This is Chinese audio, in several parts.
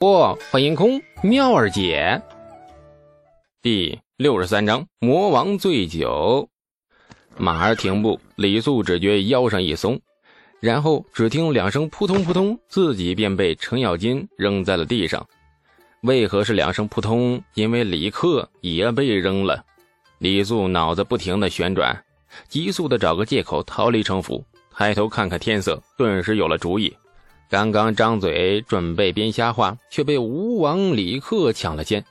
不，欢迎空妙儿姐。第六十三章魔王醉酒。马儿停步，李素只觉腰上一松，然后只听两声扑通扑通，自己便被程咬金扔在了地上。为何是两声扑通？因为李克也被扔了。李素脑子不停的旋转，急速的找个借口逃离城府，抬头看看天色，顿时有了主意。刚刚张嘴准备编瞎话，却被吴王李克抢了先。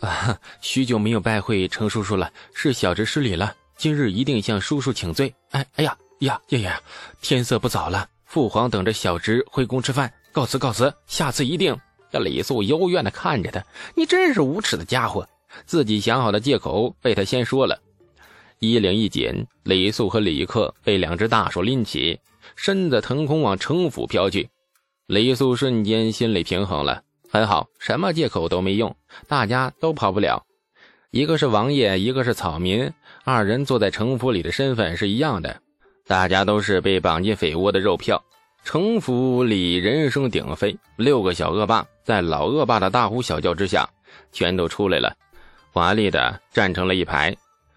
啊，许久没有拜会程叔叔了，是小侄失礼了。今日一定向叔叔请罪。哎，哎呀呀呀呀！天色不早了，父皇等着小侄回宫吃饭。告辞告辞，下次一定。这李素幽怨的看着他，你真是无耻的家伙！自己想好的借口被他先说了。衣领一紧，李素和李克被两只大手拎起，身子腾空往城府飘去。李素瞬间心里平衡了，很好，什么借口都没用，大家都跑不了。一个是王爷，一个是草民，二人坐在城府里的身份是一样的，大家都是被绑进匪窝的肉票。城府里人声鼎沸，六个小恶霸在老恶霸的大呼小叫之下，全都出来了，华丽的站成了一排。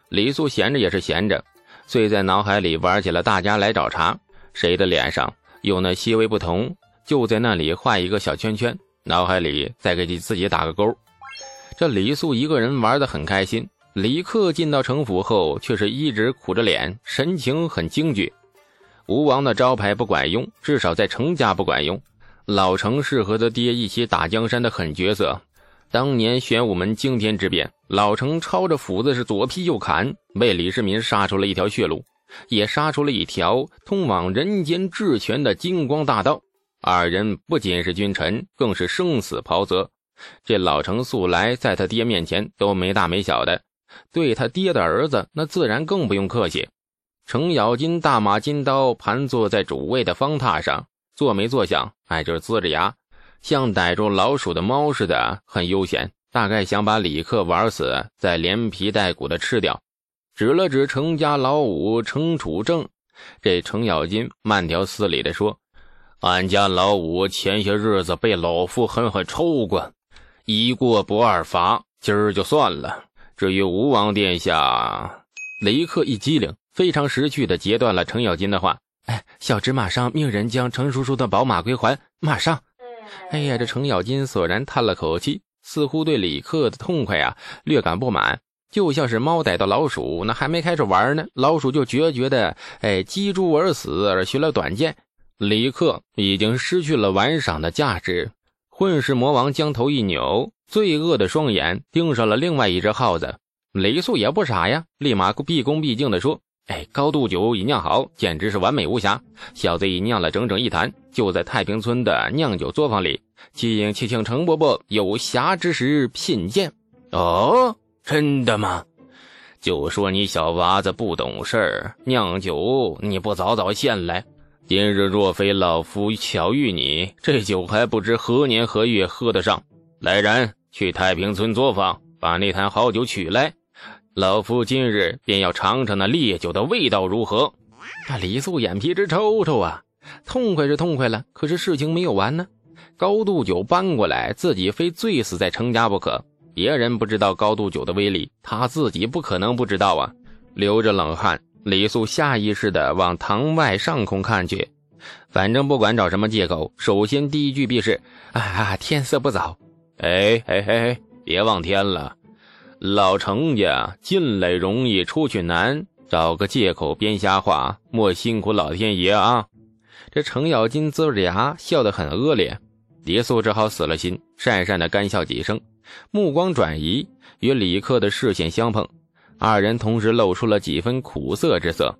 李素闲着也是闲着，遂在脑海里玩起了大家来找茬，谁的脸上有那些微不同。就在那里画一个小圈圈，脑海里再给自己打个勾。这李素一个人玩得很开心。李克进到城府后，却是一直苦着脸，神情很惊惧。吴王的招牌不管用，至少在程家不管用。老程是和他爹一起打江山的狠角色。当年玄武门惊天之变，老程抄着斧子是左劈右砍，为李世民杀出了一条血路，也杀出了一条通往人间至权的金光大道。二人不仅是君臣，更是生死袍泽。这老程素来在他爹面前都没大没小的，对他爹的儿子那自然更不用客气。程咬金大马金刀盘坐在主位的方榻上，坐没坐相，哎，就是呲着牙，像逮住老鼠的猫似的，很悠闲。大概想把李克玩死，再连皮带骨的吃掉。指了指程家老五程楚正，这程咬金慢条斯理地说。俺家老五前些日子被老夫狠狠抽过，一过不二罚，今儿就算了。至于吴王殿下，雷克一激灵，非常识趣的截断了程咬金的话：“哎，小侄马上命人将程叔叔的宝马归还，马上。”哎呀，这程咬金索然叹了口气，似乎对李克的痛快啊略感不满，就像是猫逮到老鼠，那还没开始玩呢，老鼠就决绝的哎击猪而死，而寻了短见。李克已经失去了玩赏的价值。混世魔王将头一扭，罪恶的双眼盯上了另外一只耗子。李素也不傻呀，立马毕恭毕敬地说：“哎，高度酒已酿好，简直是完美无瑕。小子已酿了整整一坛，就在太平村的酿酒作坊里，请请请程伯伯有暇之时品鉴。”哦，真的吗？就说你小娃子不懂事儿，酿酒你不早早献来。今日若非老夫巧遇你，这酒还不知何年何月喝得上。来人，去太平村作坊，把那坛好酒取来。老夫今日便要尝尝那烈酒的味道如何。那李素眼皮直抽抽啊，痛快是痛快了，可是事情没有完呢。高度酒搬过来，自己非醉死在程家不可。别人不知道高度酒的威力，他自己不可能不知道啊。流着冷汗。李素下意识地往堂外上空看去，反正不管找什么借口，首先第一句必是：“啊，天色不早。”哎哎哎，别望天了，老程家进来容易出去难，找个借口编瞎话，莫辛苦老天爷啊！这程咬金呲着牙笑得很恶劣，李素只好死了心，讪讪地干笑几声，目光转移，与李克的视线相碰。二人同时露出了几分苦涩之色。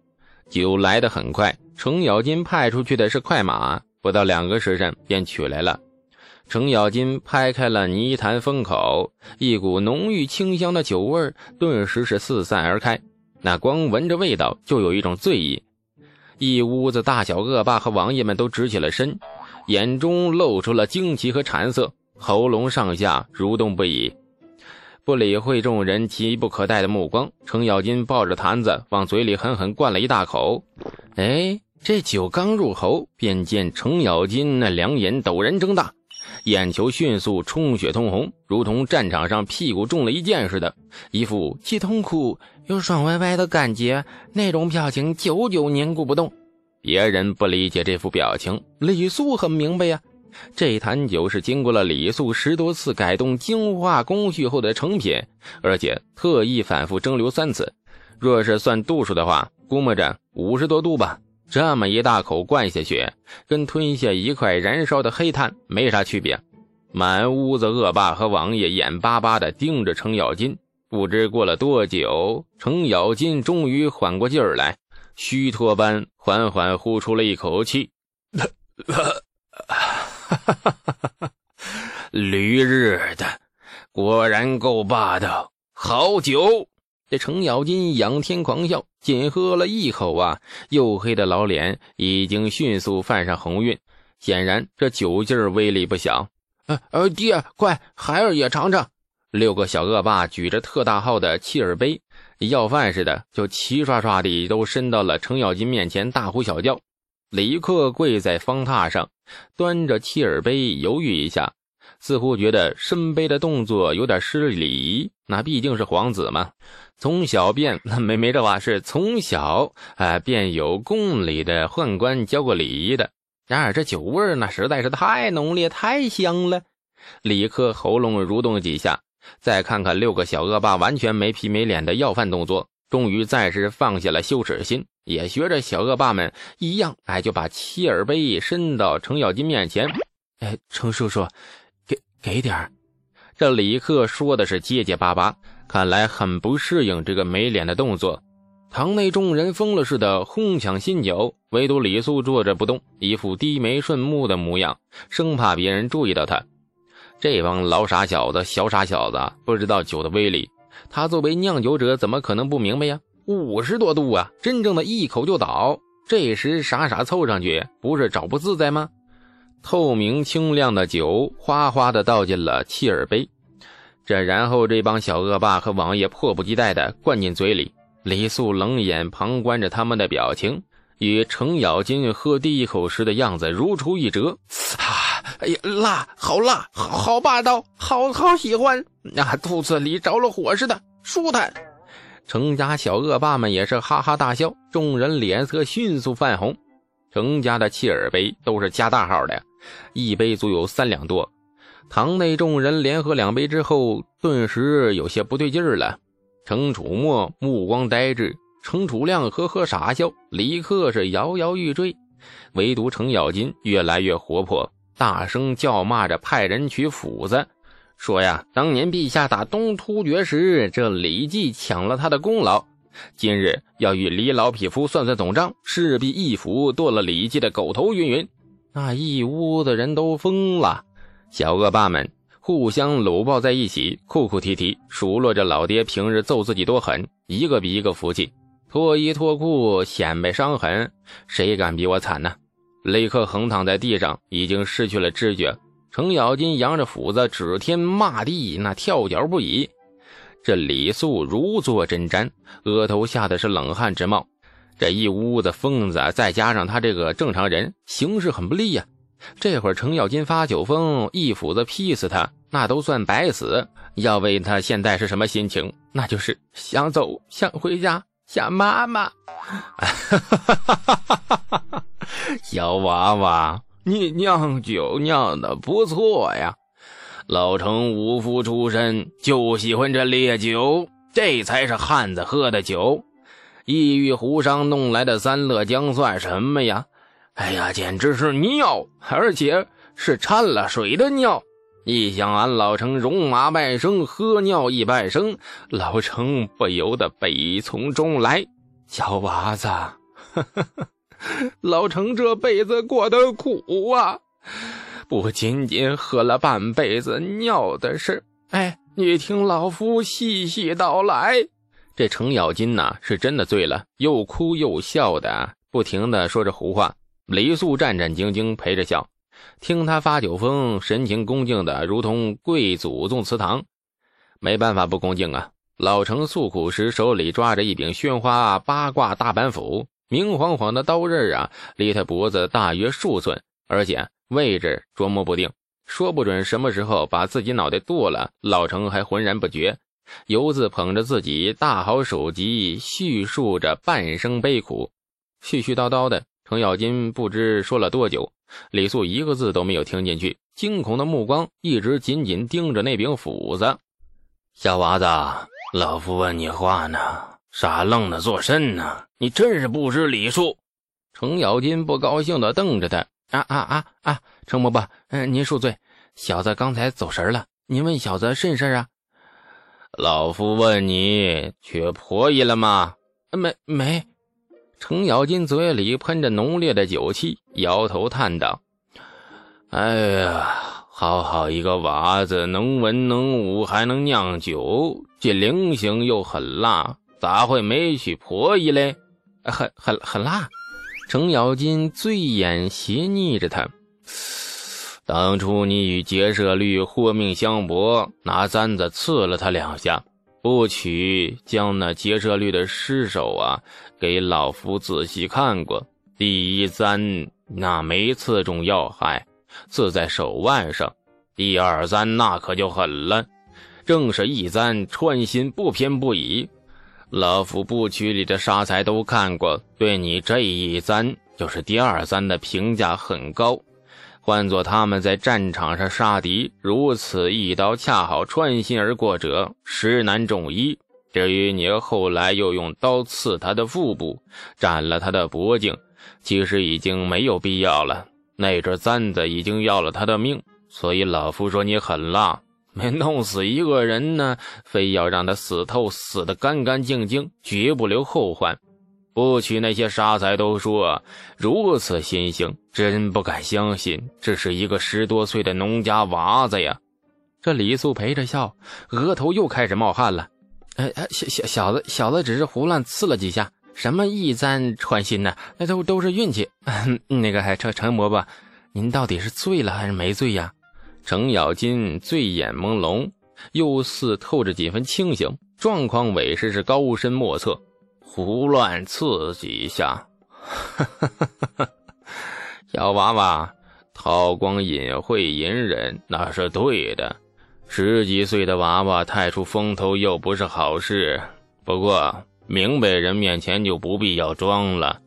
酒来得很快，程咬金派出去的是快马，不到两个时辰便取来了。程咬金拍开了泥坛封口，一股浓郁清香的酒味顿时是四散而开。那光闻着味道就有一种醉意。一屋子大小恶霸和王爷们都直起了身，眼中露出了惊奇和馋色，喉咙上下蠕动不已。不理会众人急不可待的目光，程咬金抱着坛子往嘴里狠狠灌了一大口。哎，这酒刚入喉，便见程咬金那两眼陡然睁大，眼球迅速充血通红，如同战场上屁股中了一箭似的，一副既痛苦又爽歪歪的感觉，那种表情久久凝固不动。别人不理解这副表情，李素很明白呀。这坛酒是经过了李素十多次改动精化工序后的成品，而且特意反复蒸馏三次。若是算度数的话，估摸着五十多度吧。这么一大口灌下去，跟吞下一块燃烧的黑炭没啥区别。满屋子恶霸和王爷眼巴巴地盯着程咬金。不知过了多久，程咬金终于缓过劲儿来，虚脱般缓缓呼出了一口气。哈哈哈哈驴日的，果然够霸道，好酒！这程咬金仰天狂笑，仅喝了一口啊，黝黑的老脸已经迅速泛上红晕，显然这酒劲儿威力不小。呃呃，爹，快，孩儿也尝尝。六个小恶霸举着特大号的契尔杯，要饭似的，就齐刷刷地都伸到了程咬金面前，大呼小叫。李克跪在方榻上，端着契尔杯，犹豫一下，似乎觉得伸杯的动作有点失礼。那毕竟是皇子嘛，从小便没没这话，是从小啊便有宫里的宦官教过礼仪的。然而这酒味那实在是太浓烈，太香了。李克喉咙蠕动几下，再看看六个小恶霸完全没皮没脸的要饭动作，终于暂时放下了羞耻心。也学着小恶霸们一样，哎，就把切尔杯伸到程咬金面前。哎，程叔叔，给给点儿。这李克说的是结结巴巴，看来很不适应这个没脸的动作。堂内众人疯了似的哄抢新酒，唯独李素坐着不动，一副低眉顺目的模样，生怕别人注意到他。这帮老傻小子、小傻小子不知道酒的威力，他作为酿酒者，怎么可能不明白呀？五十多度啊，真正的一口就倒。这时傻傻凑上去，不是找不自在吗？透明清亮的酒哗哗的倒进了契尔杯，这然后这帮小恶霸和王爷迫不及待的灌进嘴里。李素冷眼旁观着他们的表情，与程咬金喝第一口时的样子如出一辙。啊，哎呀，辣，好辣，好好霸道，好好喜欢，那肚子里着了火似的，舒坦。程家小恶霸们也是哈哈大笑，众人脸色迅速泛红。程家的契尔杯都是加大号的，一杯足有三两多。堂内众人连喝两杯之后，顿时有些不对劲儿了。程楚墨目光呆滞，程楚亮呵呵傻笑，李克是摇摇欲坠，唯独程咬金越来越活泼，大声叫骂着，派人取斧子。说呀，当年陛下打东突厥时，这李绩抢了他的功劳。今日要与李老匹夫算算总账，势必一斧剁了李绩的狗头云云。那一屋子人都疯了，小恶霸们互相搂抱在一起，哭哭啼啼，数落着老爹平日揍自己多狠，一个比一个服气，脱衣脱裤显摆伤痕，谁敢比我惨呢？立刻横躺在地上，已经失去了知觉。程咬金扬着斧子指天骂地，那跳脚不已。这李素如坐针毡，额头下的是冷汗直冒。这一屋子疯子，再加上他这个正常人，形势很不利呀。这会儿程咬金发酒疯，一斧子劈死他，那都算白死。要问他现在是什么心情，那就是想走，想回家，想妈妈。小娃娃。你酿酒酿的不错呀，老成武夫出身，就喜欢这烈酒，这才是汉子喝的酒。异域胡商弄来的三乐姜算什么呀？哎呀，简直是尿，而且是掺了水的尿。一想俺老程戎马半生，喝尿一半生，老程不由得悲从中来。小娃子。呵呵呵老程这辈子过得苦啊，不仅仅喝了半辈子尿的事。哎，你听老夫细细道来。这程咬金呐，是真的醉了，又哭又笑的，不停的说着胡话。李素战战兢兢陪着笑，听他发酒疯，神情恭敬的如同跪祖宗祠堂。没办法不恭敬啊！老程诉苦时，手里抓着一柄宣花八卦大板斧。明晃晃的刀刃啊，离他脖子大约数寸，而且位置捉摸不定，说不准什么时候把自己脑袋剁了，老程还浑然不觉。游子捧着自己大好手机，叙述着半生悲苦，絮絮叨叨的。程咬金不知说了多久，李素一个字都没有听进去，惊恐的目光一直紧紧盯着那柄斧子。小娃子，老夫问你话呢，傻愣的做甚呢？你真是不知礼数！程咬金不高兴的瞪着他。啊啊啊啊！程伯伯，嗯，您恕罪，小子刚才走神了。您问小子甚事啊？老夫问你，娶婆姨了吗？没没。程咬金嘴里喷着浓烈的酒气，摇头叹道：“哎呀，好好一个娃子，能文能武，还能酿酒，这灵性又很辣，咋会没娶婆姨嘞？很很很辣。”程咬金醉眼斜睨着他：“当初你与劫舍律豁命相搏，拿簪子刺了他两下。”不取，将那劫舍律的尸首啊，给老夫仔细看过。第一簪那没刺中要害，刺在手腕上；第二簪那可就狠了，正是一簪穿心，不偏不倚。老夫部曲里的杀才都看过，对你这一簪，就是第二簪的评价很高。换做他们在战场上杀敌，如此一刀恰好穿心而过者，十难中一。至于你后来又用刀刺他的腹部，斩了他的脖颈，其实已经没有必要了。那只簪子已经要了他的命，所以老夫说你狠辣，没弄死一个人呢，非要让他死透，死得干干净净，绝不留后患。不取那些杀才都说如此心性，真不敢相信这是一个十多岁的农家娃子呀！这李素陪着笑，额头又开始冒汗了。哎哎，小小小子，小子只是胡乱刺了几下，什么一簪穿心呢？那都都是运气。那个，还程程伯伯，您到底是醉了还是没醉呀？程咬金醉眼朦胧，又似透着几分清醒，状况委实是高深莫测。胡乱刺几下，小娃娃，韬光隐晦隐忍那是对的。十几岁的娃娃太出风头又不是好事。不过明白人面前就不必要装了。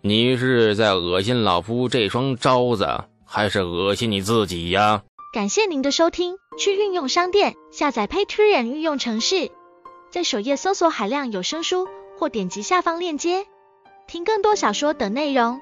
你是在恶心老夫这双招子，还是恶心你自己呀？感谢您的收听，去运用商店下载 Patreon 运用城市，在首页搜索海量有声书。或点击下方链接，听更多小说等内容。